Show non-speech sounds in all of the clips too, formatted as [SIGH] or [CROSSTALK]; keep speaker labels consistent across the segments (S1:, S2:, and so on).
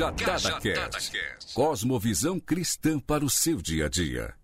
S1: not
S2: Cajadada Cast. Cosmovisão cristã para o seu dia a dia.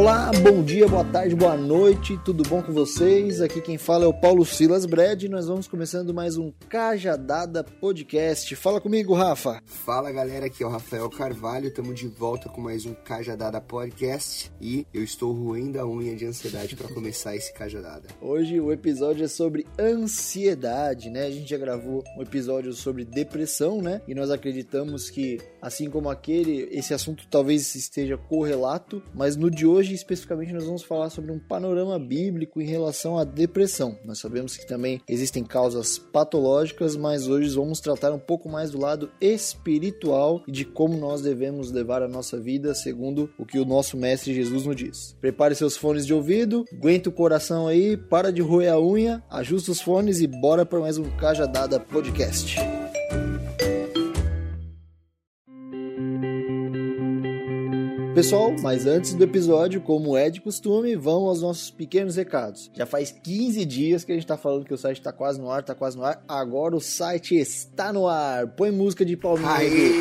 S3: Olá, bom dia, boa tarde, boa noite, tudo bom com vocês? Aqui quem fala é o Paulo Silas Brad e nós vamos começando mais um Cajadada Podcast. Fala comigo, Rafa.
S4: Fala galera, aqui é o Rafael Carvalho, estamos de volta com mais um Cajadada Podcast e eu estou roendo a unha de ansiedade para começar esse Cajadada. [LAUGHS]
S3: Hoje o episódio é sobre ansiedade, né? A gente já gravou um episódio sobre depressão, né? E nós acreditamos que, assim como aquele, esse assunto talvez esteja correlato, mas no de hoje especificamente nós vamos falar sobre um panorama bíblico em relação à depressão. Nós sabemos que também existem causas patológicas, mas hoje vamos tratar um pouco mais do lado espiritual e de como nós devemos levar a nossa vida segundo o que o nosso mestre Jesus nos diz. Prepare seus fones de ouvido, aguenta o coração aí, para de roer a unha, ajusta os fones e bora para mais um Cajadada Podcast. Pessoal, mas antes do episódio, como é de costume, vamos aos nossos pequenos recados. Já faz 15 dias que a gente tá falando que o site tá quase no ar, tá quase no ar. Agora o site está no ar. Põe música de palminha
S4: Aê!
S3: aqui.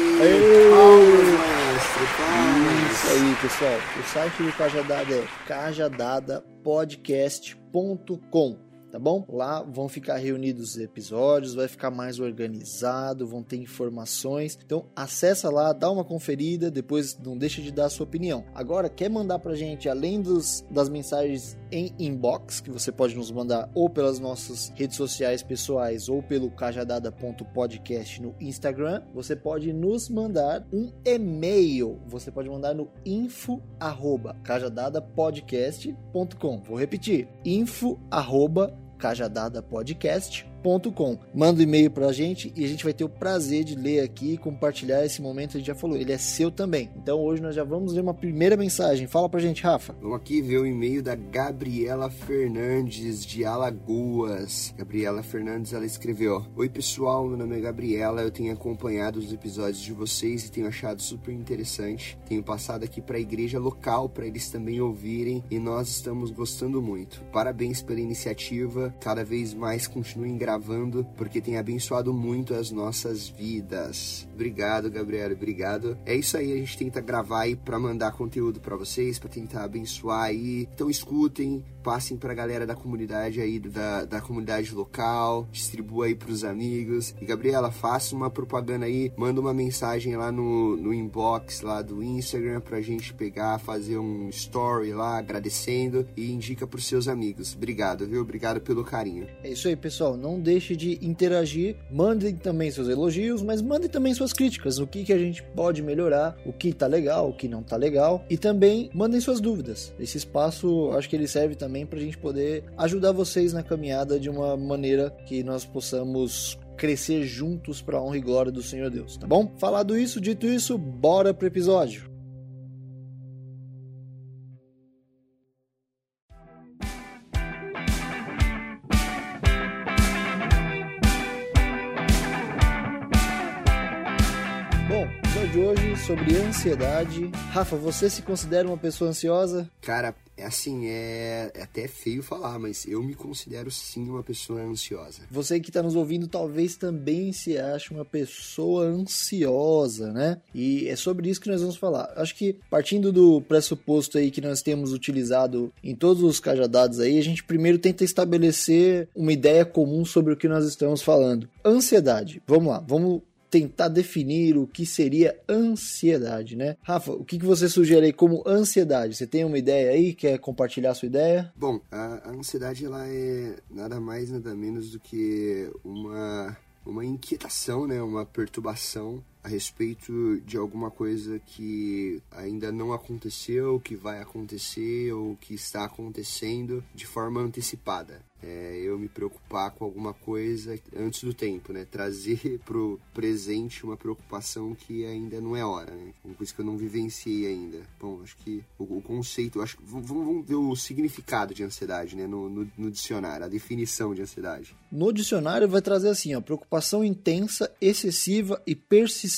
S4: Palmas, maestro, palmas.
S3: Isso aí, pessoal. O site do Cajadada é cajadadapodcast.com. Tá bom? Lá vão ficar reunidos os episódios, vai ficar mais organizado, vão ter informações. Então acessa lá, dá uma conferida, depois não deixa de dar a sua opinião. Agora, quer mandar pra gente, além dos, das mensagens em inbox, que você pode nos mandar ou pelas nossas redes sociais pessoais ou pelo cajadada.podcast no Instagram, você pode nos mandar um e-mail. Você pode mandar no info arroba cajadadapodcast.com. Vou repetir, info arroba Cajadada Podcast. Manda um e-mail pra gente e a gente vai ter o prazer de ler aqui e compartilhar esse momento. A gente já falou, ele é seu também. Então hoje nós já vamos ler uma primeira mensagem. Fala pra gente, Rafa.
S4: Vamos aqui ver o e-mail da Gabriela Fernandes de Alagoas. Gabriela Fernandes, ela escreveu: Oi pessoal, meu nome é Gabriela, eu tenho acompanhado os episódios de vocês e tenho achado super interessante. Tenho passado aqui para a igreja local para eles também ouvirem e nós estamos gostando muito. Parabéns pela iniciativa, cada vez mais continuem gravando porque tem abençoado muito as nossas vidas. Obrigado, Gabriela, obrigado. É isso aí, a gente tenta gravar aí para mandar conteúdo para vocês, para tentar abençoar aí. Então escutem, passem pra galera da comunidade aí, da, da comunidade local, distribua aí pros amigos. E Gabriela, faça uma propaganda aí, manda uma mensagem lá no, no inbox lá do Instagram pra gente pegar, fazer um story lá agradecendo e indica pros seus amigos. Obrigado, viu? Obrigado pelo carinho.
S3: É isso aí, pessoal. Não deixe de interagir. Mandem também seus elogios, mas mandem também suas críticas. O que, que a gente pode melhorar, o que tá legal, o que não tá legal. E também mandem suas dúvidas. Esse espaço, acho que ele serve também pra gente poder ajudar vocês na caminhada de uma maneira que nós possamos crescer juntos para a honra e glória do Senhor Deus, tá bom? Falado isso, dito isso, bora pro episódio. Sobre ansiedade. Rafa, você se considera uma pessoa ansiosa?
S4: Cara, é assim, é, é até feio falar, mas eu me considero sim uma pessoa ansiosa.
S3: Você que está nos ouvindo talvez também se ache uma pessoa ansiosa, né? E é sobre isso que nós vamos falar. Acho que partindo do pressuposto aí que nós temos utilizado em todos os cajadados aí, a gente primeiro tenta estabelecer uma ideia comum sobre o que nós estamos falando. Ansiedade. Vamos lá, vamos tentar definir o que seria ansiedade, né? Rafa, o que, que você sugere aí como ansiedade? Você tem uma ideia aí? Quer compartilhar a sua ideia?
S4: Bom, a, a ansiedade ela é nada mais nada menos do que uma uma inquietação, né, uma perturbação a respeito de alguma coisa que ainda não aconteceu, que vai acontecer ou que está acontecendo de forma antecipada. É eu me preocupar com alguma coisa antes do tempo, né? Trazer [LAUGHS] pro presente uma preocupação que ainda não é hora, né? Uma coisa que eu não vivenciei ainda. Bom, acho que o, o conceito, acho vamos, vamos ver o significado de ansiedade, né? No, no, no dicionário, a definição de ansiedade.
S3: No dicionário vai trazer assim, ó, preocupação intensa, excessiva e persistente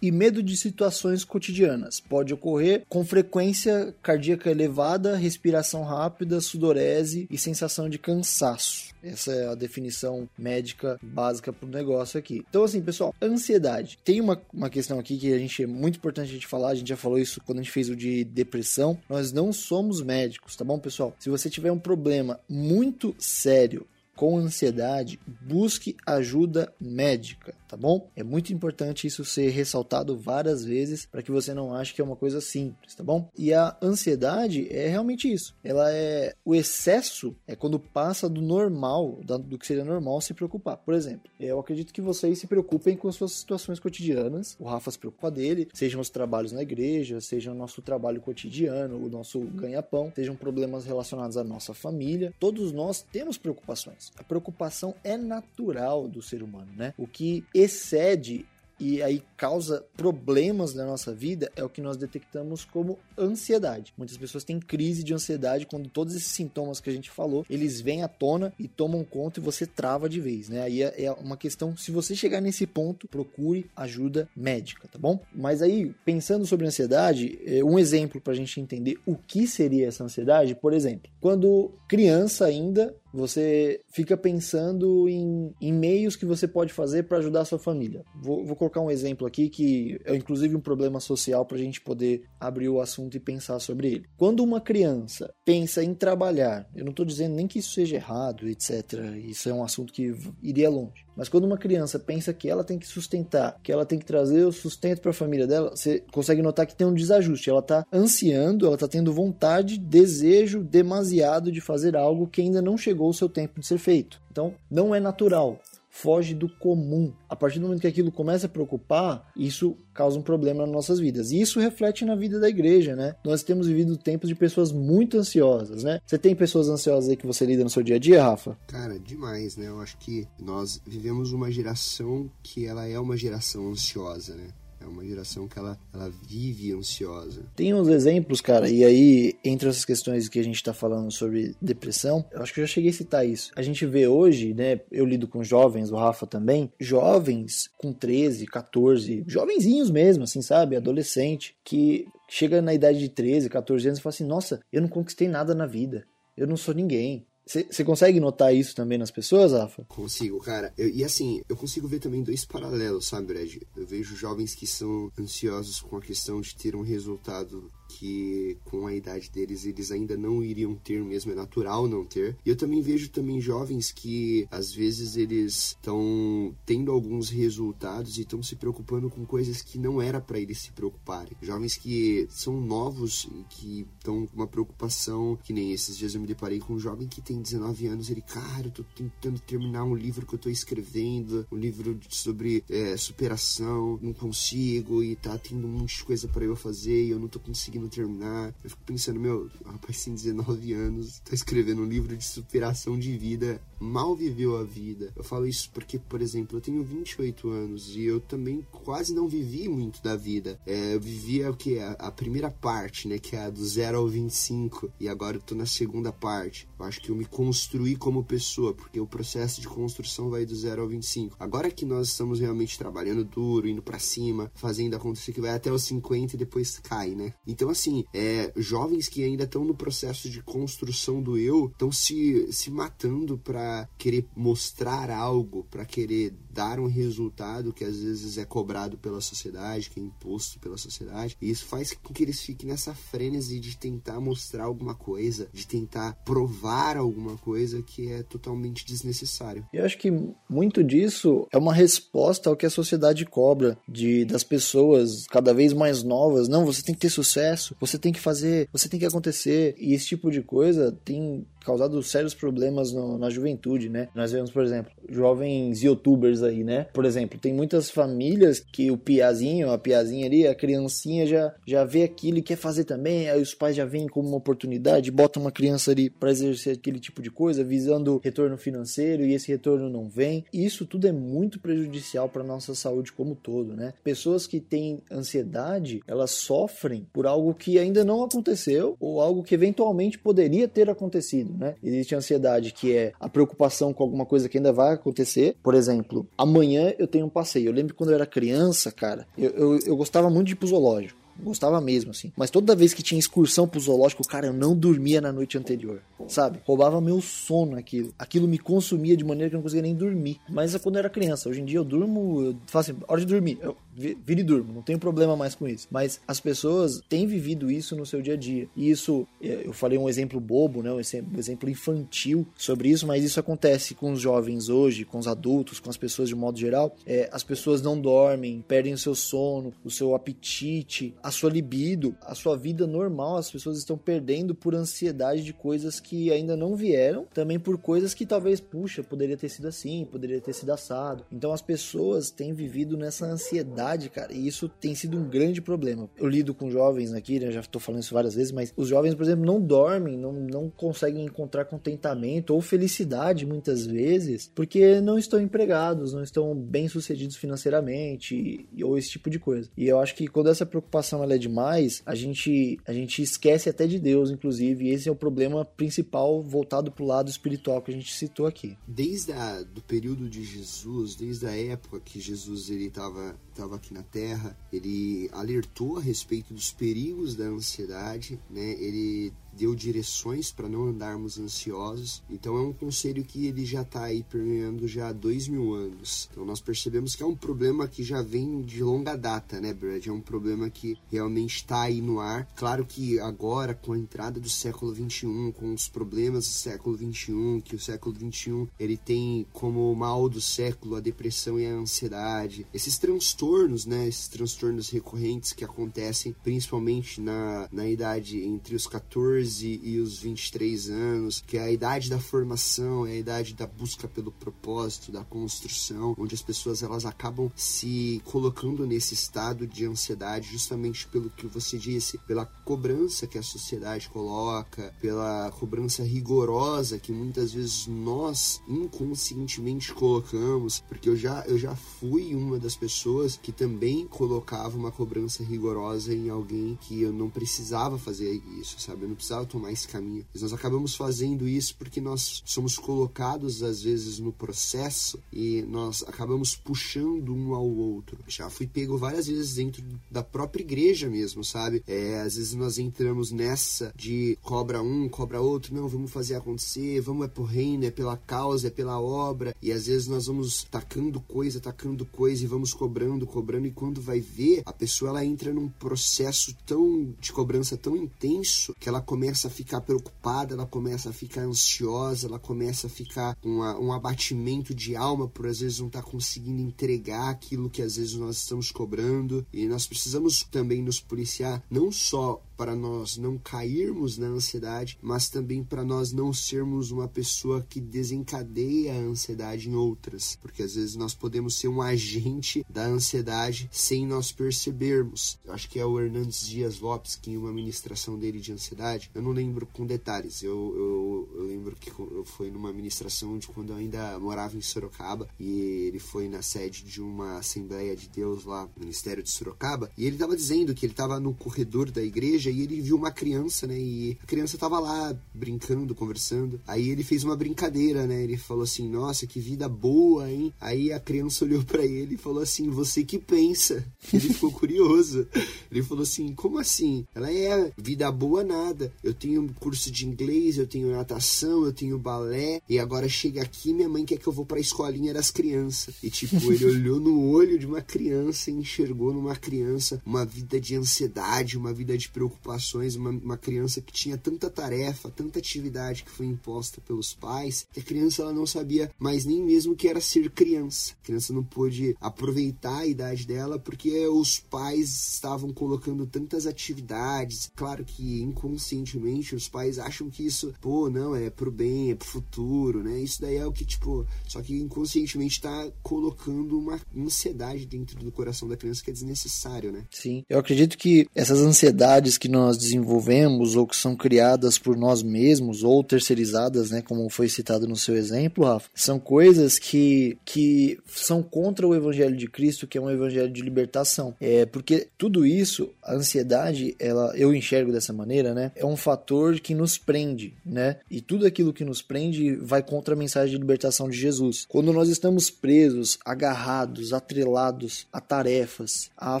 S3: e medo de situações cotidianas. Pode ocorrer com frequência cardíaca elevada, respiração rápida, sudorese e sensação de cansaço. Essa é a definição médica básica pro negócio aqui. Então, assim, pessoal, ansiedade. Tem uma, uma questão aqui que a gente é muito importante a gente falar, a gente já falou isso quando a gente fez o de depressão. Nós não somos médicos, tá bom, pessoal? Se você tiver um problema muito sério com ansiedade, busque ajuda médica, tá bom? É muito importante isso ser ressaltado várias vezes para que você não ache que é uma coisa simples, tá bom? E a ansiedade é realmente isso. Ela é o excesso é quando passa do normal, do que seria normal se preocupar. Por exemplo, eu acredito que vocês se preocupem com as suas situações cotidianas. O Rafa se preocupa dele, sejam os trabalhos na igreja, seja o nosso trabalho cotidiano, o nosso ganha-pão, sejam problemas relacionados à nossa família. Todos nós temos preocupações. A preocupação é natural do ser humano, né? O que excede e aí causa problemas na nossa vida é o que nós detectamos como ansiedade. Muitas pessoas têm crise de ansiedade quando todos esses sintomas que a gente falou, eles vêm à tona e tomam conta e você trava de vez, né? Aí é uma questão, se você chegar nesse ponto, procure ajuda médica, tá bom? Mas aí, pensando sobre ansiedade, um exemplo para a gente entender o que seria essa ansiedade, por exemplo, quando criança ainda, você fica pensando em, em meios que você pode fazer para ajudar a sua família. Vou, vou, colocar um exemplo aqui que é inclusive um problema social para a gente poder abrir o assunto e pensar sobre ele. Quando uma criança pensa em trabalhar, eu não estou dizendo nem que isso seja errado, etc. Isso é um assunto que iria longe. Mas quando uma criança pensa que ela tem que sustentar, que ela tem que trazer o sustento para a família dela, você consegue notar que tem um desajuste. Ela está ansiando, ela está tendo vontade, desejo demasiado de fazer algo que ainda não chegou o seu tempo de ser feito. Então, não é natural foge do comum. A partir do momento que aquilo começa a preocupar, isso causa um problema nas nossas vidas. E isso reflete na vida da igreja, né? Nós temos vivido tempos de pessoas muito ansiosas, né? Você tem pessoas ansiosas aí que você lida no seu dia a dia, Rafa?
S4: Cara, demais, né? Eu acho que nós vivemos uma geração que ela é uma geração ansiosa, né? É uma geração que ela, ela vive ansiosa.
S3: Tem uns exemplos, cara, e aí, entre essas questões que a gente tá falando sobre depressão, eu acho que eu já cheguei a citar isso. A gente vê hoje, né, eu lido com jovens, o Rafa também, jovens com 13, 14, jovenzinhos mesmo, assim, sabe? Adolescente, que chega na idade de 13, 14 anos e fala assim: nossa, eu não conquistei nada na vida. Eu não sou ninguém. Você consegue notar isso também nas pessoas, Rafa?
S4: Consigo, cara. Eu, e assim, eu consigo ver também dois paralelos, sabe, Brad? Eu vejo jovens que são ansiosos com a questão de ter um resultado que com a idade deles eles ainda não iriam ter mesmo, é natural não ter. E eu também vejo também jovens que às vezes eles estão tendo alguns resultados e estão se preocupando com coisas que não era para eles se preocuparem. Jovens que são novos e que estão com uma preocupação, que nem esses dias eu me deparei com um jovem que tem 19 anos, ele, cara, eu tô tentando terminar um livro que eu tô escrevendo, um livro sobre é, superação, não consigo e tá tendo um monte de coisa para eu fazer e eu não tô conseguindo conseguindo terminar. Eu fico pensando, meu, rapaz tem 19 anos, tá escrevendo um livro de superação de vida, mal viveu a vida. Eu falo isso porque, por exemplo, eu tenho 28 anos e eu também quase não vivi muito da vida. É, eu vivia o que? A, a, primeira parte, né? Que é a do 0 ao 25. E agora eu tô na segunda parte. Eu acho que eu me construí como pessoa, porque o processo de construção vai do 0 ao 25. Agora que nós estamos realmente trabalhando duro, indo para cima, fazendo acontecer que vai até os 50 e depois cai, né? Então, assim, é, jovens que ainda estão no processo de construção do eu estão se, se matando para querer mostrar algo, para querer dar um resultado que às vezes é cobrado pela sociedade, que é imposto pela sociedade. E isso faz com que eles fiquem nessa frenesi de tentar mostrar alguma coisa, de tentar provar alguma coisa que é totalmente desnecessário.
S3: Eu acho que muito disso é uma resposta ao que a sociedade cobra de das pessoas cada vez mais novas. Não, você tem que ter sucesso, você tem que fazer, você tem que acontecer. E esse tipo de coisa tem causado sérios problemas no, na juventude, né? Nós vemos, por exemplo, jovens youtubers aí, né? Por exemplo, tem muitas famílias que o piazinho, a piazinha ali, a criancinha já, já vê aquilo e quer fazer também, aí os pais já veem como uma oportunidade, botam uma criança ali para exercer aquele tipo de coisa, visando retorno financeiro e esse retorno não vem. Isso tudo é muito prejudicial para nossa saúde como um todo, né? Pessoas que têm ansiedade, elas sofrem por algo que ainda não aconteceu ou algo que eventualmente poderia ter acontecido, né? Existe a ansiedade que é a preocupação com alguma coisa que ainda vai acontecer. Por exemplo, amanhã eu tenho um passeio. Eu lembro quando eu era criança, cara, eu, eu, eu gostava muito de ir pro zoológico. Gostava mesmo, assim. Mas toda vez que tinha excursão pro zoológico, cara, eu não dormia na noite anterior. Sabe? Roubava meu sono aquilo. Aquilo me consumia de maneira que eu não conseguia nem dormir. Mas é quando eu era criança. Hoje em dia eu durmo, eu faço assim, hora de dormir. Eu viro e durmo. Não tenho problema mais com isso. Mas as pessoas têm vivido isso no seu dia a dia. E isso, eu falei um exemplo bobo, né? Um exemplo infantil sobre isso, mas isso acontece com os jovens hoje, com os adultos, com as pessoas de modo geral. É, as pessoas não dormem, perdem o seu sono, o seu apetite, a sua libido, a sua vida normal, as pessoas estão perdendo por ansiedade de coisas que ainda não vieram, também por coisas que talvez, puxa, poderia ter sido assim, poderia ter sido assado. Então as pessoas têm vivido nessa ansiedade, cara, e isso tem sido um grande problema. Eu lido com jovens aqui, né, já tô falando isso várias vezes, mas os jovens, por exemplo, não dormem, não, não conseguem encontrar contentamento ou felicidade muitas vezes, porque não estão empregados, não estão bem sucedidos financeiramente, ou esse tipo de coisa. E eu acho que quando essa preocupação é demais, a gente, a gente esquece até de Deus, inclusive, e esse é o problema principal voltado para o lado espiritual que a gente citou aqui.
S4: Desde a, do período de Jesus, desde a época que Jesus ele estava tava aqui na Terra, ele alertou a respeito dos perigos da ansiedade, né? Ele deu direções para não andarmos ansiosos. Então é um conselho que ele já está aí permeando já há dois mil anos. Então nós percebemos que é um problema que já vem de longa data, né, Brad? É um problema que realmente está aí no ar. Claro que agora, com a entrada do século 21, com os problemas do século 21, que o século 21 ele tem como mal do século a depressão e a ansiedade, esses transtornos, né, esses transtornos recorrentes que acontecem principalmente na, na idade entre os 14 14 e os 23 anos, que é a idade da formação, é a idade da busca pelo propósito, da construção, onde as pessoas elas acabam se colocando nesse estado de ansiedade justamente pelo que você disse, pela cobrança que a sociedade coloca, pela cobrança rigorosa que muitas vezes nós inconscientemente colocamos, porque eu já eu já fui uma das pessoas que também colocava uma cobrança rigorosa em alguém que eu não precisava fazer isso, sabe? Eu não precisava tomar esse caminho. Mas nós acabamos fazendo isso porque nós somos colocados às vezes no processo e nós acabamos puxando um ao outro. Já fui pego várias vezes dentro da própria igreja mesmo, sabe? É, às vezes nós entramos nessa de cobra um, cobra outro, não, vamos fazer acontecer, vamos é por reino, é pela causa, é pela obra. E às vezes nós vamos tacando coisa, tacando coisa e vamos cobrando, cobrando e quando vai ver, a pessoa ela entra num processo tão de cobrança tão intenso que ela começa a ficar preocupada, ela começa a ficar ansiosa, ela começa a ficar com um abatimento de alma por às vezes não estar tá conseguindo entregar aquilo que às vezes nós estamos cobrando. E nós precisamos também nos policiar não só para nós não cairmos na ansiedade, mas também para nós não sermos uma pessoa que desencadeia a ansiedade em outras, porque às vezes nós podemos ser um agente da ansiedade sem nós percebermos. Eu acho que é o Hernandes Dias Lopes que em uma ministração dele de ansiedade, eu não lembro com detalhes, eu, eu, eu lembro que fui numa ministração de quando eu ainda morava em Sorocaba e ele foi na sede de uma Assembleia de Deus lá, Ministério de Sorocaba, e ele estava dizendo que ele estava no corredor da igreja igreja e ele viu uma criança, né? E a criança tava lá brincando, conversando. Aí ele fez uma brincadeira, né? Ele falou assim: "Nossa, que vida boa, hein?". Aí a criança olhou para ele e falou assim: "Você que pensa?". Ele ficou [LAUGHS] curioso. Ele falou assim: "Como assim?". Ela é vida boa nada. Eu tenho curso de inglês, eu tenho natação, eu tenho balé e agora chega aqui minha mãe quer que eu vou para a escolinha das crianças. E tipo, ele [LAUGHS] olhou no olho de uma criança e enxergou numa criança uma vida de ansiedade, uma vida de preocupação preocupações, uma, uma criança que tinha tanta tarefa, tanta atividade que foi imposta pelos pais, que a criança ela não sabia mais nem mesmo o que era ser criança. A criança não pôde aproveitar a idade dela porque os pais estavam colocando tantas atividades. Claro que inconscientemente os pais acham que isso, pô, não, é pro bem, é pro futuro, né? Isso daí é o que, tipo, só que inconscientemente tá colocando uma ansiedade dentro do coração da criança que é desnecessário, né?
S3: Sim. Eu acredito que essas ansiedades que nós desenvolvemos ou que são criadas por nós mesmos ou terceirizadas, né, como foi citado no seu exemplo, Rafa, são coisas que, que são contra o evangelho de Cristo, que é um evangelho de libertação. É porque tudo isso, a ansiedade, ela eu enxergo dessa maneira, né, é um fator que nos prende, né? E tudo aquilo que nos prende vai contra a mensagem de libertação de Jesus. Quando nós estamos presos, agarrados, atrelados a tarefas, a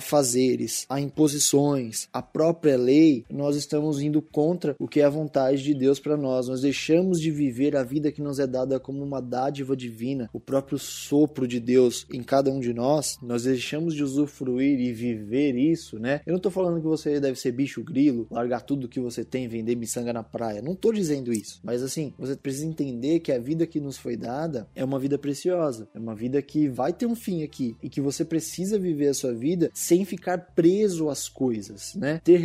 S3: fazeres, a imposições, a própria lei, nós estamos indo contra o que é a vontade de Deus para nós. Nós deixamos de viver a vida que nos é dada como uma dádiva divina, o próprio sopro de Deus em cada um de nós. Nós deixamos de usufruir e viver isso, né? Eu não tô falando que você deve ser bicho grilo, largar tudo que você tem, vender miçanga na praia. Não tô dizendo isso. Mas assim, você precisa entender que a vida que nos foi dada é uma vida preciosa, é uma vida que vai ter um fim aqui e que você precisa viver a sua vida sem ficar preso às coisas, né? Ter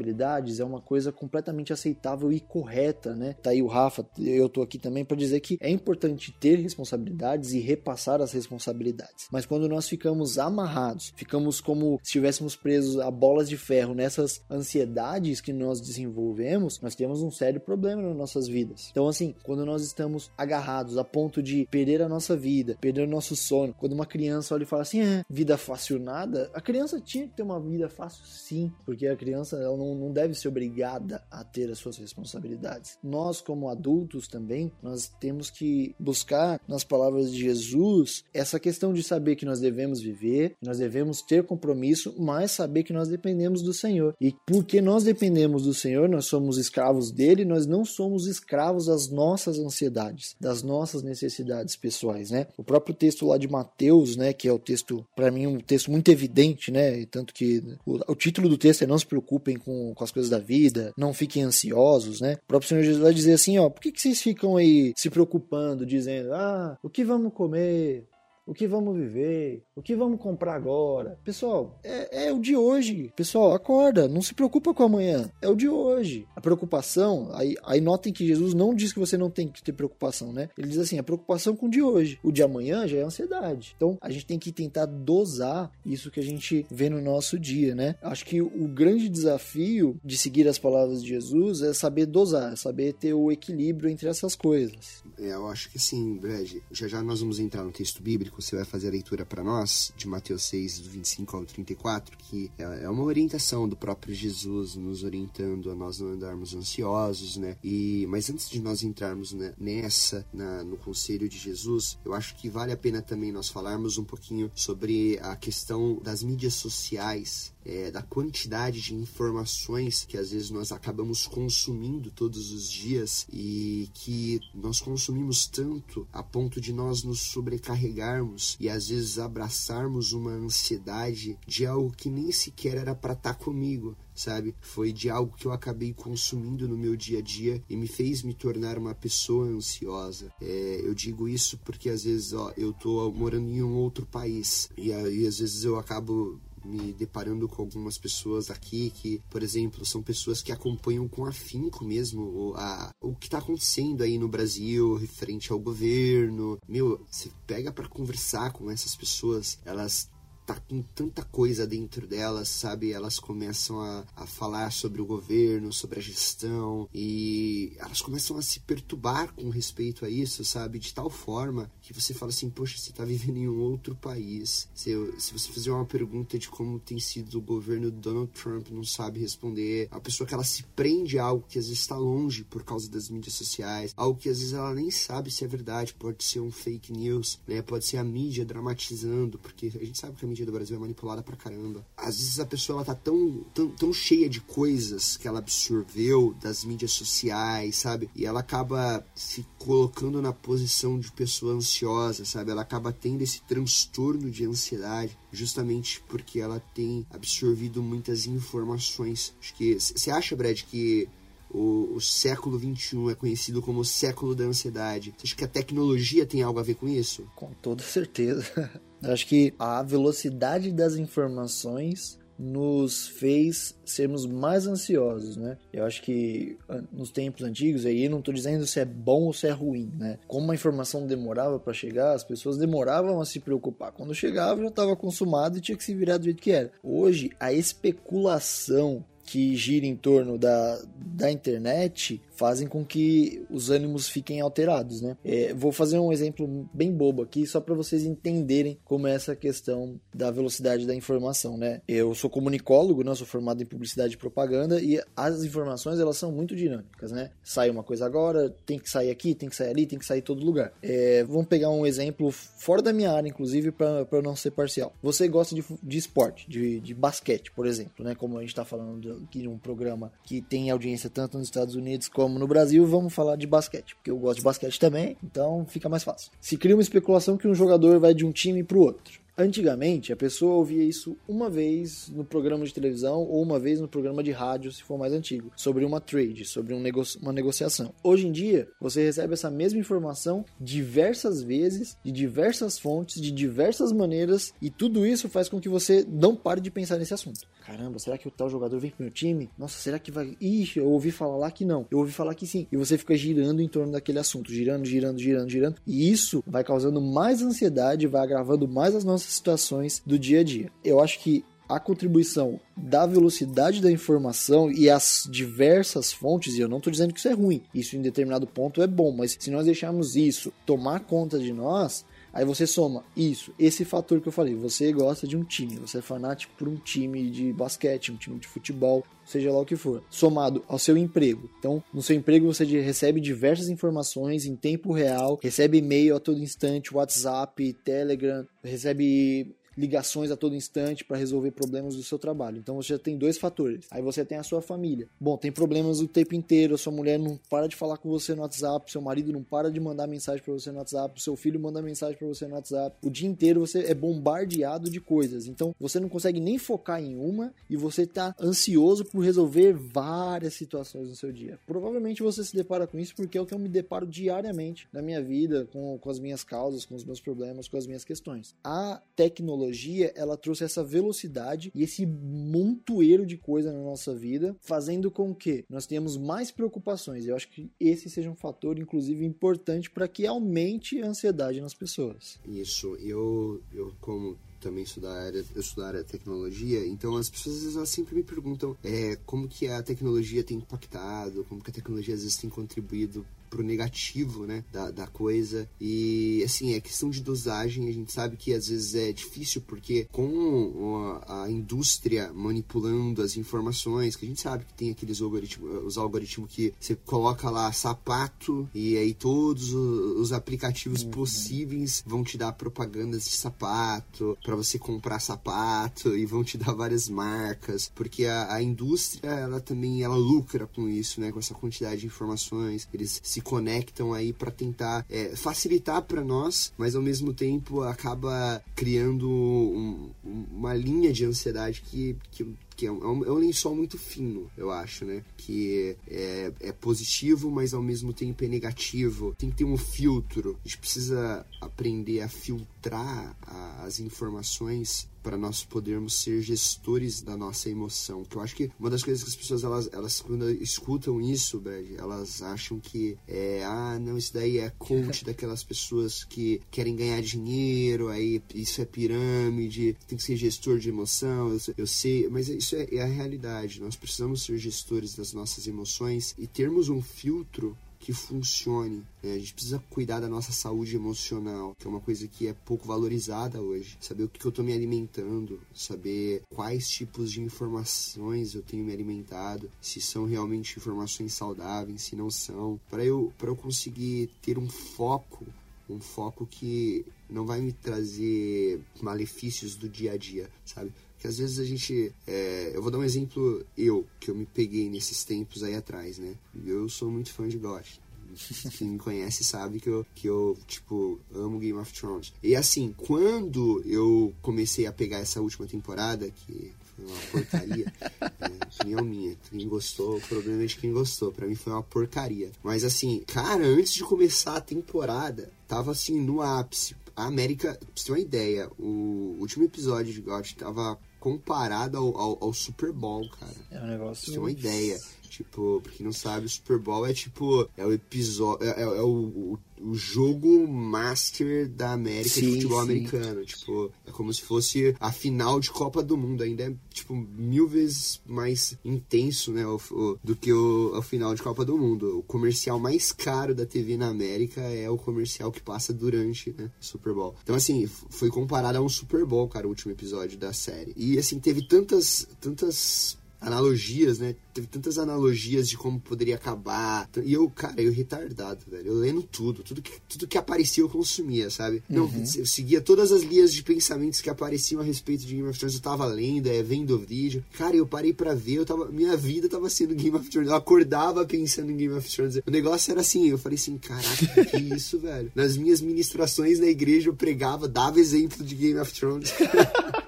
S3: responsabilidades é uma coisa completamente aceitável e correta, né? Tá aí o Rafa, eu tô aqui também para dizer que é importante ter responsabilidades e repassar as responsabilidades. Mas quando nós ficamos amarrados, ficamos como se estivéssemos presos a bolas de ferro nessas ansiedades que nós desenvolvemos, nós temos um sério problema nas nossas vidas. Então, assim, quando nós estamos agarrados a ponto de perder a nossa vida, perder o nosso sono, quando uma criança olha e fala assim, é, vida fácil nada, a criança tinha que ter uma vida fácil sim, porque a criança ela não, não deve ser obrigada a ter as suas responsabilidades. Nós, como adultos também, nós temos que buscar nas palavras de Jesus essa questão de saber que nós devemos viver, nós devemos ter compromisso, mas saber que nós dependemos do Senhor. E porque nós dependemos do Senhor, nós somos escravos dele, nós não somos escravos das nossas ansiedades, das nossas necessidades pessoais, né? O próprio texto lá de Mateus, né, que é o texto, para mim, um texto muito evidente, né? Tanto que o, o, título do texto é Não se preocupem com, com as coisas da vida, não fiquem ansiosos, né? O próprio Senhor Jesus vai dizer assim: ó, por que, que vocês ficam aí se preocupando, dizendo, ah, o que vamos comer? O que vamos viver, o que vamos comprar agora. Pessoal, é, é, o de hoje. Pessoal, acorda, não se preocupa com amanhã, é o de hoje. A preocupação, aí, aí notem que Jesus não diz que você não tem que ter preocupação, né? Ele diz assim, a preocupação com o de hoje. O de amanhã já é ansiedade. Então, a gente tem que tentar dosar isso que a gente vê no nosso dia, né? Acho que o grande desafio de seguir as palavras de Jesus é saber dosar, é saber ter o equilíbrio entre essas coisas.
S4: É, eu acho que sim, Brad. Já já nós vamos entrar no texto bíblico você vai fazer a leitura para nós, de Mateus 6, do 25 ao 34, que é, é uma orientação do próprio Jesus, nos orientando a nós não andarmos ansiosos, né? E, mas antes de nós entrarmos né, nessa, na, no conselho de Jesus, eu acho que vale a pena também nós falarmos um pouquinho sobre a questão das mídias sociais é, da quantidade de informações que às vezes nós acabamos consumindo todos os dias e que nós consumimos tanto a ponto de nós nos sobrecarregarmos e às vezes abraçarmos uma ansiedade de algo que nem sequer era para estar tá comigo, sabe? Foi de algo que eu acabei consumindo no meu dia a dia e me fez me tornar uma pessoa ansiosa. É, eu digo isso porque às vezes ó, eu tô morando em um outro país e, e às vezes eu acabo me deparando com algumas pessoas aqui que, por exemplo, são pessoas que acompanham com afinco mesmo o, a, o que está acontecendo aí no Brasil referente ao governo. Meu, você pega para conversar com essas pessoas, elas tá com tanta coisa dentro delas, sabe? Elas começam a, a falar sobre o governo, sobre a gestão e elas começam a se perturbar com respeito a isso, sabe? De tal forma que você fala assim, poxa, você tá vivendo em um outro país. Se, se você fizer uma pergunta de como tem sido o governo do Donald Trump, não sabe responder. A pessoa que ela se prende a algo que às vezes está longe por causa das mídias sociais, algo que às vezes ela nem sabe se é verdade, pode ser um fake news, né? Pode ser a mídia dramatizando, porque a gente sabe que a mídia do Brasil é manipulada pra caramba. Às vezes a pessoa ela tá tão, tão, tão cheia de coisas que ela absorveu das mídias sociais, sabe? E ela acaba se colocando na posição de pessoa ansiosa, sabe? Ela acaba tendo esse transtorno de ansiedade justamente porque ela tem absorvido muitas informações. Acho que você acha, Brad, que o, o, século XXI é conhecido como o século da ansiedade. Você acha que a tecnologia tem algo a ver com isso?
S3: Com toda certeza. [LAUGHS] Acho que a velocidade das informações nos fez sermos mais ansiosos, né? Eu acho que nos tempos antigos, aí não estou dizendo se é bom ou se é ruim, né? Como a informação demorava para chegar, as pessoas demoravam a se preocupar. Quando chegava, já estava consumado e tinha que se virar do jeito que era. Hoje, a especulação que gira em torno da, da internet fazem com que os ânimos fiquem alterados, né? É, vou fazer um exemplo bem bobo aqui, só para vocês entenderem como é essa questão da velocidade da informação, né? Eu sou comunicólogo, né? sou formado em publicidade e propaganda e as informações elas são muito dinâmicas, né? Sai uma coisa agora, tem que sair aqui, tem que sair ali, tem que sair todo lugar. É, vamos pegar um exemplo fora da minha área, inclusive, para eu não ser parcial. Você gosta de, de esporte, de, de basquete, por exemplo, né? Como a gente está falando aqui de um programa que tem audiência tanto nos Estados Unidos como como no Brasil, vamos falar de basquete, porque eu gosto de basquete também, então fica mais fácil. Se cria uma especulação que um jogador vai de um time para o outro. Antigamente, a pessoa ouvia isso uma vez no programa de televisão ou uma vez no programa de rádio, se for mais antigo, sobre uma trade, sobre um nego uma negociação. Hoje em dia, você recebe essa mesma informação diversas vezes, de diversas fontes, de diversas maneiras, e tudo isso faz com que você não pare de pensar nesse assunto. Caramba, será que o tal jogador vem pro meu time? Nossa, será que vai. Ixi, eu ouvi falar lá que não. Eu ouvi falar que sim. E você fica girando em torno daquele assunto, girando, girando, girando, girando. E isso vai causando mais ansiedade, vai agravando mais as nossas situações do dia a dia. Eu acho que a contribuição da velocidade da informação e as diversas fontes, e eu não estou dizendo que isso é ruim, isso em determinado ponto é bom, mas se nós deixarmos isso tomar conta de nós, Aí você soma isso, esse fator que eu falei, você gosta de um time, você é fanático por um time de basquete, um time de futebol, seja lá o que for, somado ao seu emprego. Então, no seu emprego você recebe diversas informações em tempo real, recebe e-mail a todo instante, WhatsApp, Telegram, recebe ligações a todo instante para resolver problemas do seu trabalho. Então você já tem dois fatores. Aí você tem a sua família. Bom, tem problemas o tempo inteiro, a sua mulher não para de falar com você no WhatsApp, seu marido não para de mandar mensagem para você no WhatsApp, seu filho manda mensagem para você no WhatsApp. O dia inteiro você é bombardeado de coisas. Então você não consegue nem focar em uma e você está ansioso por resolver várias situações no seu dia. Provavelmente você se depara com isso porque é o que eu me deparo diariamente na minha vida, com, com as minhas causas, com os meus problemas, com as minhas questões. A tecnologia tecnologia ela trouxe essa velocidade e esse montoeiro de coisa na nossa vida, fazendo com que nós tenhamos mais preocupações. Eu acho que esse seja um fator, inclusive, importante para que aumente a ansiedade nas pessoas.
S4: Isso, eu, eu como também sou da área, eu sou da área de tecnologia, então as pessoas às vezes elas sempre me perguntam é, como que a tecnologia tem impactado, como que a tecnologia às vezes tem contribuído pro negativo, né, da, da coisa. E, assim, é questão de dosagem. A gente sabe que às vezes é difícil porque com a, a indústria manipulando as informações, que a gente sabe que tem aqueles algoritmos, os algoritmos que você coloca lá sapato e aí todos os aplicativos uhum. possíveis vão te dar propagandas de sapato para você comprar sapato e vão te dar várias marcas, porque a, a indústria ela também ela lucra com isso, né, com essa quantidade de informações. Eles se se conectam aí para tentar é, facilitar para nós, mas ao mesmo tempo acaba criando um, uma linha de ansiedade que, que que é um, é um lençol muito fino, eu acho, né? Que é, é positivo, mas ao mesmo tempo é negativo. Tem que ter um filtro. A gente precisa aprender a filtrar a, as informações para nós podermos ser gestores da nossa emoção. Que eu acho que uma das coisas que as pessoas elas, elas quando escutam isso, Brad, elas acham que é ah não isso daí é coach daquelas pessoas que querem ganhar dinheiro, aí isso é pirâmide, tem que ser gestor de emoção. Eu, eu sei, mas isso é, é a realidade. Nós precisamos ser gestores das nossas emoções e termos um filtro que funcione. Né? A gente precisa cuidar da nossa saúde emocional, que é uma coisa que é pouco valorizada hoje. Saber o que eu estou me alimentando, saber quais tipos de informações eu tenho me alimentado, se são realmente informações saudáveis, se não são, para eu, eu conseguir ter um foco um foco que não vai me trazer malefícios do dia a dia, sabe? Porque às vezes a gente. é, eu vou dar um exemplo, eu, que eu me peguei nesses tempos aí atrás, né? Eu sou muito fã de God. [LAUGHS] Quem me conhece sabe que eu, que eu, tipo, amo Game of Thrones. E assim, quando eu comecei a pegar essa última temporada, que foi uma porcaria, [LAUGHS] é, opinião minha. Quem gostou, o problema é de quem gostou. Pra mim foi uma porcaria. Mas assim, cara, antes de começar a temporada, tava assim, no ápice. A América, pra você ter uma ideia, o último episódio de God tava comparado ao, ao, ao Super Bowl, cara.
S3: É um negócio.
S4: Você ter uma ideia. Tipo, pra quem não sabe, o Super Bowl é tipo. É o episódio. É, é- é o, o, jogo master da América de
S3: Sim,
S4: futebol
S3: sim.
S4: americano. Tipo, é como se fosse a final de Copa do Mundo. Ainda é, tipo, mil vezes mais intenso, né? o- o- do que o, a final de Copa do Mundo. O comercial mais caro da TV na América é o comercial que passa durante né, o Super Bowl. Então, assim, foi comparado a um Super Bowl, cara, o último episódio da série. E, assim, teve tantas. tantas analogias, né? Teve tantas analogias de como poderia acabar. E eu, cara, eu retardado, velho. Eu lendo tudo, tudo que, tudo que aparecia eu consumia, sabe? Não, eu seguia todas as linhas de pensamentos que apareciam a respeito de Game of Thrones. Eu tava lendo, é, vendo o vídeo. Cara, eu parei pra ver, eu tava, minha vida tava sendo Game of Thrones. Eu acordava pensando em Game of Thrones. O negócio era assim, eu falei assim, caraca, que isso, [LAUGHS] velho? Nas minhas ministrações na igreja eu pregava, dava exemplo de Game of Thrones. [LAUGHS]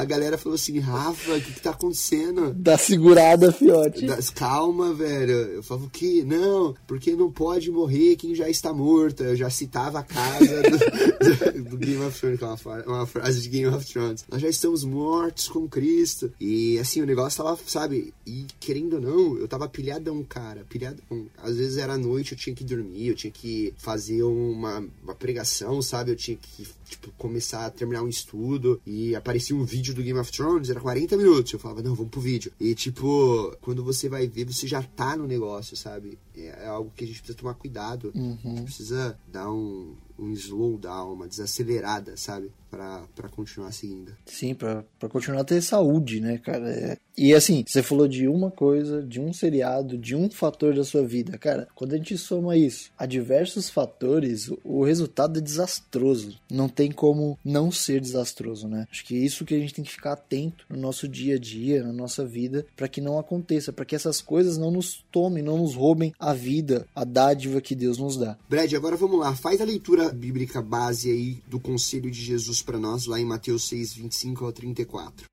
S4: A galera falou assim, Rafa, o que, que tá acontecendo?
S3: Dá segurada, fiote.
S4: Calma, velho. Eu falava o quê? Não, porque não pode morrer quem já está morto. Eu já citava a casa do, do- do Game of Thrones, que é uma, uma frase de Game of Thrones. Nós já estamos mortos com Cristo. E assim, o negócio tava, sabe? E querendo ou não, eu tava pilhadão, cara. Pilhadão. Às vezes era noite, eu tinha que dormir, eu tinha que fazer uma, uma pregação, sabe? Eu tinha que, tipo, começar a terminar um estudo. E aparecia um vídeo do Game of Thrones, era 40 minutos. Eu falava, não, vamos pro vídeo. E, tipo, quando você vai ver, você já tá no negócio, sabe? É, é algo que a gente precisa tomar cuidado. A gente precisa dar um, um slowdown, uma desacelerada, sabe? Pra continuar seguindo.
S3: Sim, pra continuar a ter saúde, né, cara? É. E assim, você falou de uma coisa, de um seriado, de um fator da sua vida. Cara, quando a gente soma isso a diversos fatores, o- resultado é desastroso. Não tem como não ser desastroso, né? Acho que é isso que a gente tem que ficar atento no nosso dia a dia, na nossa vida, pra que não aconteça, pra que essas coisas não nos tomem, não nos roubem a vida, a dádiva que Deus nos dá.
S4: Brad, agora vamos lá. Faz a leitura bíblica base aí do conselho de Jesus pra nós, lá em Mateus 6, 25 ao 34.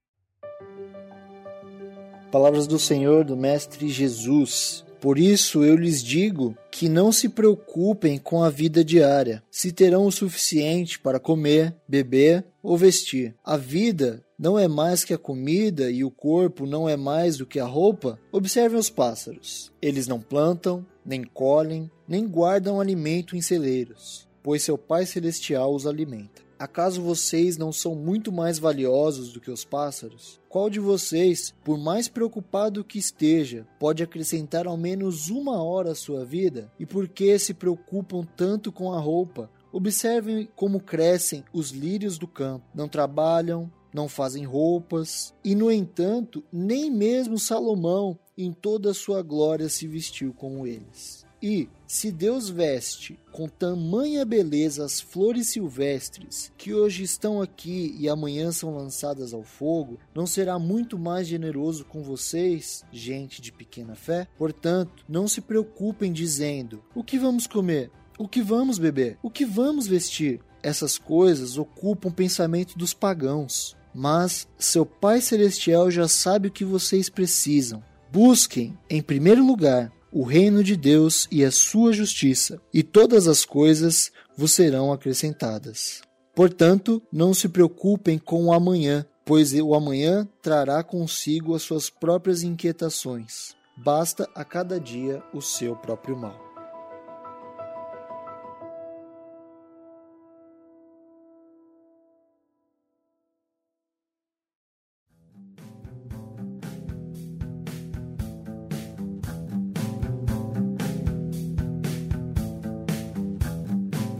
S3: Palavras do Senhor, do Mestre Jesus. Por isso eu lhes digo que não se preocupem com a vida diária, se terão o suficiente para comer, beber ou vestir. A vida não é mais que a comida e o corpo não é mais do que a roupa? Observem os pássaros. Eles não plantam, nem colhem, nem guardam alimento em celeiros, pois seu Pai Celestial os alimenta. Acaso vocês não são muito mais valiosos do que os pássaros? Qual de vocês, por mais preocupado que esteja, pode acrescentar ao menos uma hora à sua vida? E por que se preocupam tanto com a roupa? Observem como crescem os lírios do campo. Não trabalham, não fazem roupas, e no entanto, nem mesmo Salomão, em toda a sua glória, se vestiu como eles. E, se Deus veste com tamanha beleza as flores silvestres que hoje estão aqui e amanhã são lançadas ao fogo, não será muito mais generoso com vocês, gente de pequena fé? Portanto, não se preocupem dizendo: o que vamos comer? O que vamos beber? O que vamos vestir? Essas coisas ocupam o pensamento dos pagãos. Mas seu Pai Celestial já sabe o que vocês precisam. Busquem, em primeiro lugar, o reino de Deus e a sua justiça, e todas as coisas vos serão acrescentadas. Portanto, não se preocupem com o amanhã, pois o amanhã trará consigo as suas próprias inquietações. Basta a cada dia o seu próprio mal.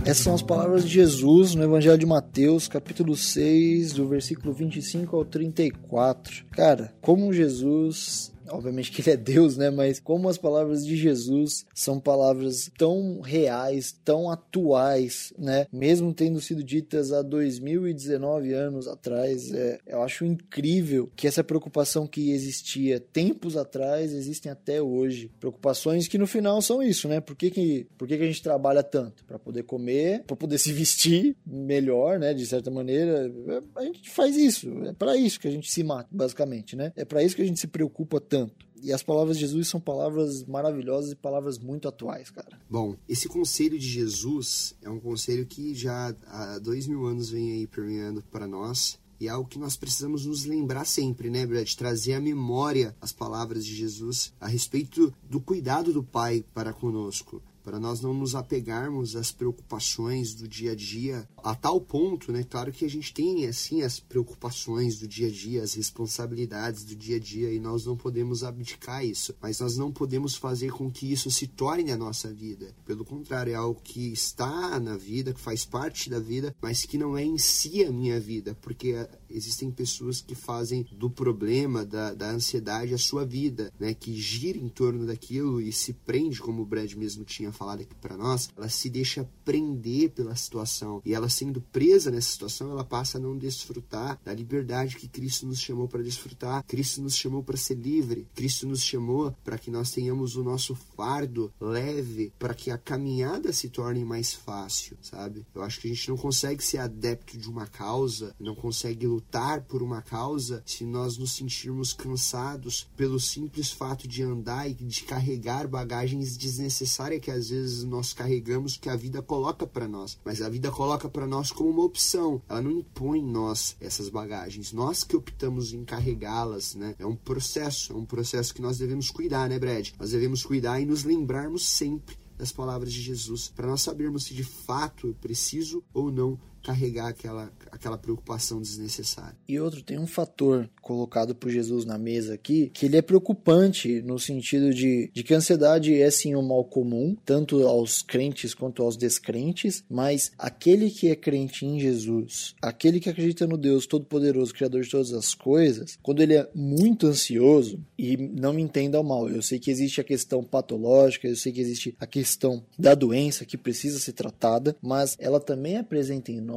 S3: Essas são as palavras de Jesus no Evangelho de Mateus, capítulo 6, do versículo 25 ao 34. Cara, como Jesus obviamente que ele é Deus, né? Mas como as palavras de Jesus são palavras tão reais, tão atuais, né? Mesmo tendo sido ditas há 2019 anos atrás, é, eu acho incrível que essa preocupação que existia tempos atrás existem até hoje. Preocupações que no final são isso, né? Por que, que, por que, que a gente trabalha tanto? Para poder comer, para poder [LAUGHS] se vestir melhor, né? De certa maneira, a gente faz isso. É para isso que a gente se mata, basicamente, né? É para isso que a gente se preocupa tanto. E as palavras de Jesus são palavras maravilhosas e palavras muito atuais, cara.
S4: Bom, esse conselho de Jesus é um conselho que já há dois mil anos vem aí permeando para nós. E é algo que nós precisamos nos lembrar sempre, né, Brad? Trazer à memória as palavras de Jesus a respeito do cuidado do Pai para conosco para nós não nos apegarmos às preocupações do dia a dia a tal ponto, né? Claro que a gente tem assim as preocupações do dia a dia, as responsabilidades do dia a dia e nós não podemos abdicar isso, mas nós não podemos fazer com que isso se torne a nossa vida. Pelo contrário, é algo que está na vida, que faz parte da vida, mas que não é em si a minha vida, porque existem pessoas que fazem do problema, da, da ansiedade a sua vida, né? Que gira em torno daquilo e se prende, como o Brad mesmo tinha falado aqui para nós, ela se deixa prender pela situação. E ela sendo presa nessa situação, ela passa a não desfrutar da liberdade que Cristo nos chamou para desfrutar. Cristo nos chamou para ser livre. Cristo nos chamou para que nós tenhamos o nosso fardo leve, para que a caminhada se torne mais fácil, sabe? Eu acho que a gente não consegue ser adepto de uma causa, não consegue lutar por uma causa se nós nos sentirmos cansados pelo simples fato de andar e de carregar bagagens desnecessárias que às às vezes nós carregamos que a vida coloca para nós, mas a vida coloca para nós como uma opção. Ela não impõe nós essas bagagens, nós que optamos em carregá-las, né? É um processo, é um processo que nós devemos cuidar, né, Brad? Nós devemos cuidar e nos lembrarmos sempre das palavras de Jesus, para nós sabermos se de fato eu preciso ou não carregar aquela, aquela preocupação desnecessária.
S3: E outro, tem um fator colocado por Jesus na mesa aqui, que ele é preocupante no sentido de, de que a ansiedade é sim um mal comum, tanto aos crentes quanto aos descrentes, mas aquele que é crente em Jesus, aquele que acredita no Deus Todo-Poderoso, Criador de todas as coisas, quando ele é muito ansioso, e não me entenda mal, eu sei que existe a questão patológica, eu sei que existe a questão da doença que precisa ser tratada, mas ela também apresenta em nós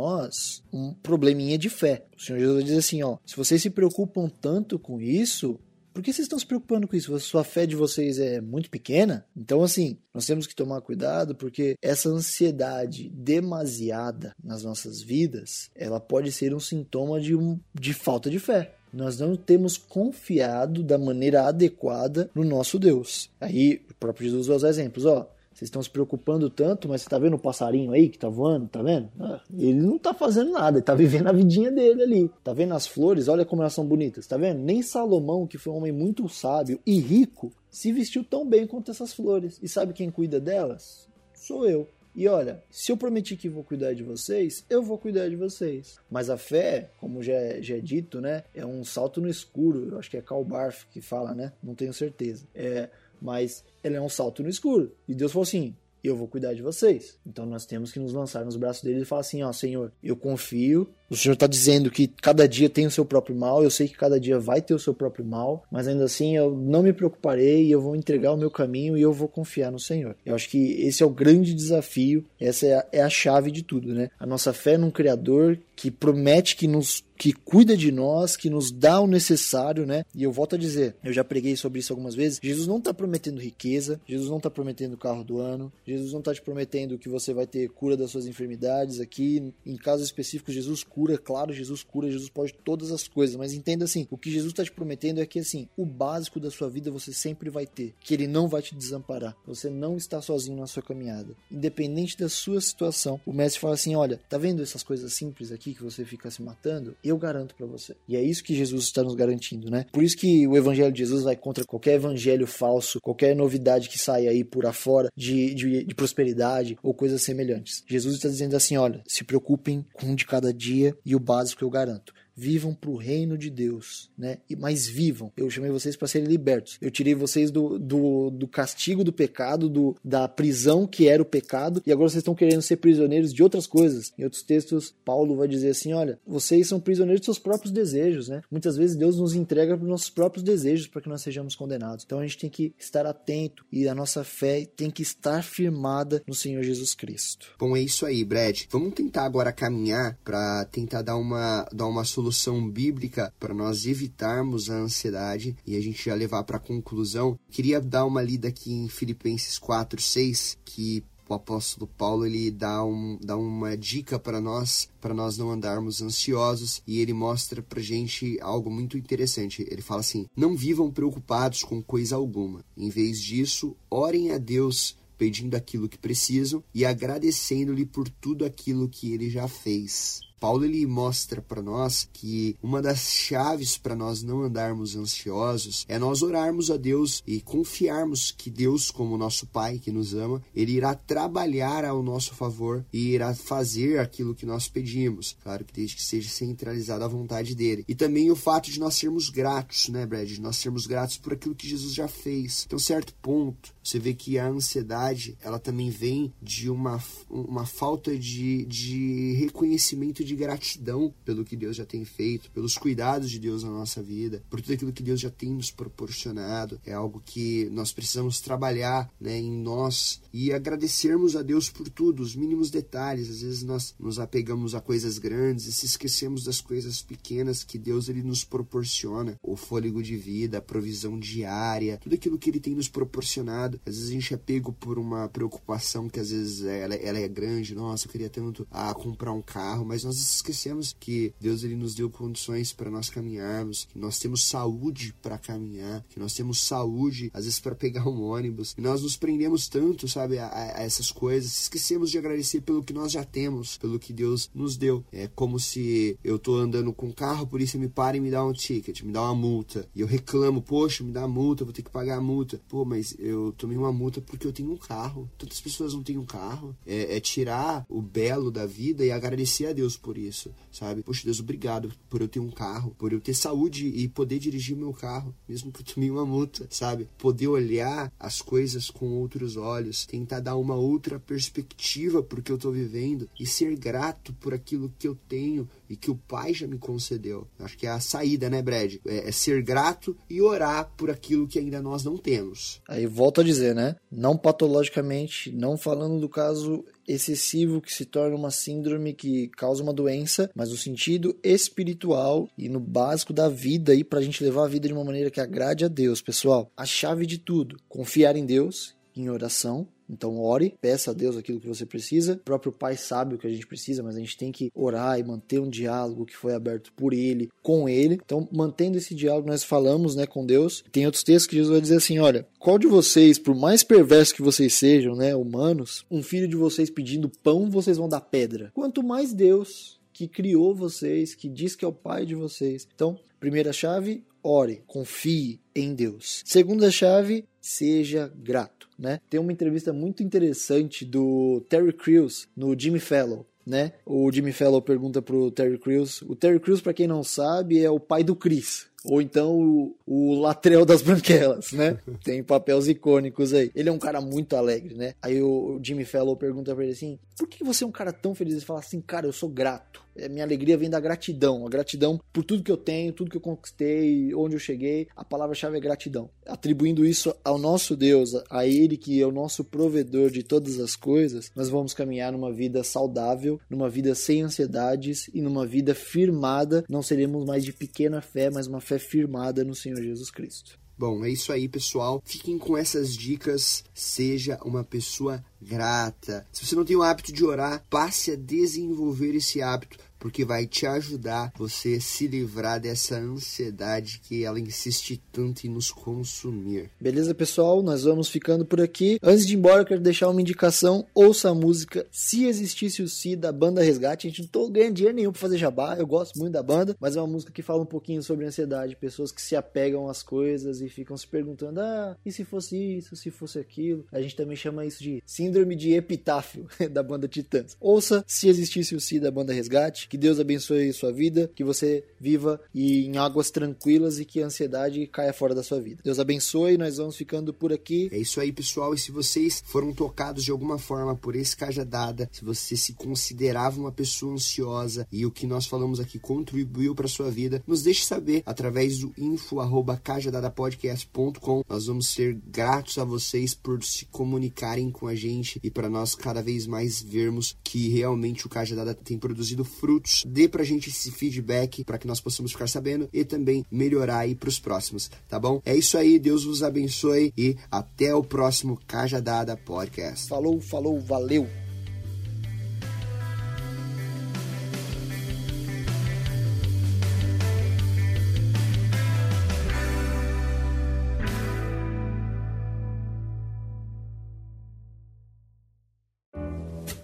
S3: um probleminha de fé. O Senhor Jesus diz assim, ó, se vocês se preocupam tanto com isso, por que vocês estão se preocupando com isso? A sua fé de vocês é muito pequena? Então, assim, nós temos que tomar cuidado porque essa ansiedade demasiada nas nossas vidas, ela pode ser um sintoma de, um, de falta de fé. Nós não temos confiado da maneira adequada no nosso Deus. Aí, o próprio Jesus usa os exemplos, ó. Vocês estão se preocupando tanto, mas você tá vendo o passarinho aí que tá voando, tá vendo? Ah, ele não tá fazendo nada, ele tá vivendo a vidinha dele ali. Tá vendo as flores? Olha como elas são bonitas, tá vendo? Nem Salomão, que foi um homem muito sábio e rico, se vestiu tão bem quanto essas flores. E sabe quem cuida delas? Sou eu. E olha, se eu prometi que vou cuidar de vocês, eu vou cuidar de vocês. Mas a fé, como já é, já é dito, né, é um salto no escuro. Eu acho que é Karl Barth que fala, né? Não tenho certeza. É mas ele é um salto no escuro. E Deus falou assim: eu vou cuidar de vocês. Então nós temos que nos lançar nos braços dele e falar assim: ó, Senhor, eu confio. O Senhor está dizendo que cada dia tem o seu próprio mal. Eu sei que cada dia vai ter o seu próprio mal, mas ainda assim eu não me preocuparei e eu vou entregar o meu caminho e eu vou confiar no Senhor. Eu acho que esse é o grande desafio. Essa é a, é a chave de tudo, né? A nossa fé num Criador que promete que nos que cuida de nós, que nos dá o necessário, né? E eu volto a dizer, eu já preguei sobre isso algumas vezes. Jesus não está prometendo riqueza, Jesus não está prometendo o carro do ano, Jesus não está te prometendo que você vai ter cura das suas enfermidades aqui. Em casos específicos, Jesus cura, claro, Jesus cura, Jesus pode todas as coisas, mas entenda assim, o que Jesus está te prometendo é que assim, o básico da sua vida você sempre vai ter, que ele não vai te desamparar. Você não está sozinho na sua caminhada. Independente da sua situação, o mestre fala assim: olha, tá vendo essas coisas simples aqui que você fica se matando? Eu garanto para você. E é isso que Jesus está nos garantindo, né? Por isso que o evangelho de Jesus vai contra qualquer evangelho falso, qualquer novidade que saia aí por afora de, de, de prosperidade ou coisas semelhantes. Jesus está dizendo assim: olha, se preocupem com um de cada dia e o básico eu garanto. Vivam para o reino de Deus, né? Mas vivam. Eu chamei vocês para serem libertos. Eu tirei vocês do, do, do castigo do pecado, do, da prisão que era o pecado, e agora vocês estão querendo ser prisioneiros de outras coisas. Em outros textos, Paulo vai dizer assim: olha, vocês são prisioneiros de seus próprios desejos, né? Muitas vezes Deus nos entrega para os nossos próprios desejos para que nós sejamos condenados. Então a gente tem que estar atento e a nossa fé tem que estar firmada no Senhor Jesus Cristo.
S4: Bom, é isso aí, Brad. Vamos tentar agora caminhar para tentar dar uma, dar uma solução bíblica para nós evitarmos a ansiedade e a gente já levar para a conclusão. Queria dar uma lida aqui em Filipenses 4, 6, que o apóstolo Paulo ele dá, um, dá uma dica para nós, para nós não andarmos ansiosos, e ele mostra para gente algo muito interessante. Ele fala assim: Não vivam preocupados com coisa alguma. Em vez disso, orem a Deus pedindo aquilo que precisam e agradecendo-lhe por tudo aquilo que ele já fez. Paulo ele mostra para nós que uma das chaves para nós não andarmos ansiosos é nós orarmos a Deus e confiarmos que Deus, como nosso Pai que nos ama, ele irá trabalhar ao nosso favor e irá fazer aquilo que nós pedimos. Claro que desde que seja centralizada a vontade dele. E também o fato de nós sermos gratos, né, Brad? De nós sermos gratos por aquilo que Jesus já fez. Então, certo ponto, você vê que a ansiedade, ela também vem de uma, uma falta de, de reconhecimento de gratidão pelo que Deus já tem feito, pelos cuidados de Deus na nossa vida, por tudo aquilo que Deus já tem nos proporcionado. É algo que nós precisamos trabalhar né, em nós e agradecermos a Deus por tudo, os mínimos detalhes. Às vezes nós nos apegamos a coisas grandes e se esquecemos das coisas pequenas que Deus ele nos proporciona, o fôlego de vida, a provisão diária, tudo aquilo que ele tem nos proporcionado. Às vezes a gente é pego por uma preocupação que às vezes ela, ela é grande, nossa, eu queria tanto a comprar um carro, mas nós esquecemos que Deus ele nos deu condições para nós caminharmos, que nós temos saúde para caminhar, que nós temos saúde às vezes para pegar um ônibus. E nós nos prendemos tanto, sabe, a, a, essas coisas, esquecemos de agradecer pelo que nós já temos, pelo que Deus nos deu. É como se eu tô andando com um carro, por isso me para e me dá um ticket, me dá uma multa. E eu reclamo, poxa, me dá multa, vou ter que pagar a multa. Pô, mas eu tomei uma multa porque eu tenho um carro. Tantas pessoas não têm um carro. É, é tirar o belo da vida e agradecer a Deus por isso, sabe? Poxa, Deus, obrigado por eu ter um carro, por eu ter saúde e poder dirigir meu carro, mesmo que eu tomei uma multa, sabe? Poder olhar as coisas com outros olhos, tentar dar uma outra perspectiva pro que eu tô vivendo e ser grato por aquilo que eu tenho e que o Pai já me concedeu. Acho que é a saída, né, Brad? É, é ser grato e orar por aquilo que ainda nós não temos.
S3: Aí volto a dizer, né? Não patologicamente, não falando do caso excessivo que se torna uma síndrome que causa uma doença, mas no sentido espiritual e no básico da vida aí pra gente levar a vida de uma maneira que agrade a Deus, pessoal. A chave de tudo, confiar em Deus, em oração, então ore, peça a Deus aquilo que você precisa. O próprio Pai sabe o que a gente precisa, mas a gente tem que orar e manter um diálogo que foi aberto por Ele, com Ele. Então, mantendo esse diálogo, nós falamos né, com Deus. Tem outros textos que Jesus vai dizer assim: olha, qual de vocês, por mais perverso que vocês sejam, né, humanos, um filho de vocês pedindo pão, vocês vão dar pedra. Quanto mais Deus que criou vocês, que diz que é o pai de vocês. Então, primeira chave, ore, confie em Deus. Segunda chave, seja grato, né? Tem uma entrevista muito interessante do Terry Crews no Jimmy Fallon. Né? O Jimmy Fallon pergunta pro Terry Crews. O Terry Crews, para quem não sabe, é o pai do Chris, ou então o, o das Branquelas, né? [LAUGHS] Tem papéis icônicos aí. Ele é um cara muito alegre, né? Aí o, o Jimmy Fallon pergunta pra ele assim: por que você é um cara tão feliz? Ele fala assim, cara, eu sou grato. É, minha alegria vem da gratidão. A gratidão por tudo que eu tenho, tudo que eu conquistei, onde eu cheguei. A palavra-chave é gratidão. Atribuindo isso ao nosso Deus, a Ele que é o nosso provedor de todas as coisas, nós vamos caminhar numa vida saudável, numa vida sem ansiedades e numa vida firmada. Não seremos mais de pequena fé, mas uma fé firmada no Senhor Jesus Cristo.
S4: Bom, é isso aí, pessoal. Fiquem com essas dicas. Seja uma pessoa grata. Se você não tem o hábito de orar, passe a desenvolver esse hábito porque vai te ajudar você se livrar dessa ansiedade que ela insiste tanto em nos consumir.
S3: Beleza, pessoal? Nós vamos ficando por aqui. Antes de ir embora, eu quero deixar uma indicação. Ouça a música Se Existisse o Si, da banda Resgate. A gente não tô ganhando dinheiro nenhum pra fazer jabá. Eu gosto muito da banda, mas é uma música que fala um pouquinho sobre ansiedade. Pessoas que se apegam às coisas e ficam se perguntando: ah, e se fosse isso, se fosse aquilo? A gente também chama isso de síndrome de epitáfio, [LAUGHS] da banda Titãs. Ouça Se Existisse o Si, da banda Resgate. Que Deus abençoe sua vida, que você viva em águas tranquilas e que a ansiedade caia fora da sua vida. Deus abençoe, nós vamos ficando por aqui.
S4: É isso aí, pessoal. E se vocês foram tocados de alguma forma por esse cajadada, se você se considerava uma pessoa ansiosa e o que nós falamos aqui contribuiu para sua vida, nos deixe saber através do info@cajadadapodcast.com. Nós vamos ser gratos a vocês por se comunicarem com a gente e para nós cada vez mais vermos que realmente o Cajadada tem produzido frutos. Dê pra gente esse feedback para que nós possamos ficar sabendo e também melhorar aí pros próximos, tá bom? É isso aí, Deus vos abençoe e até o próximo Cajadada Podcast.
S3: Falou, falou, valeu.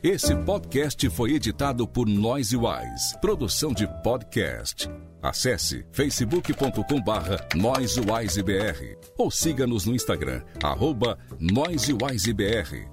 S2: Esse podcast foi editado por Noise Wise, produção de podcast. Acesse facebook.com barra NoiseWiseBR ou siga-nos no Instagram, arroba NoiseWiseBR.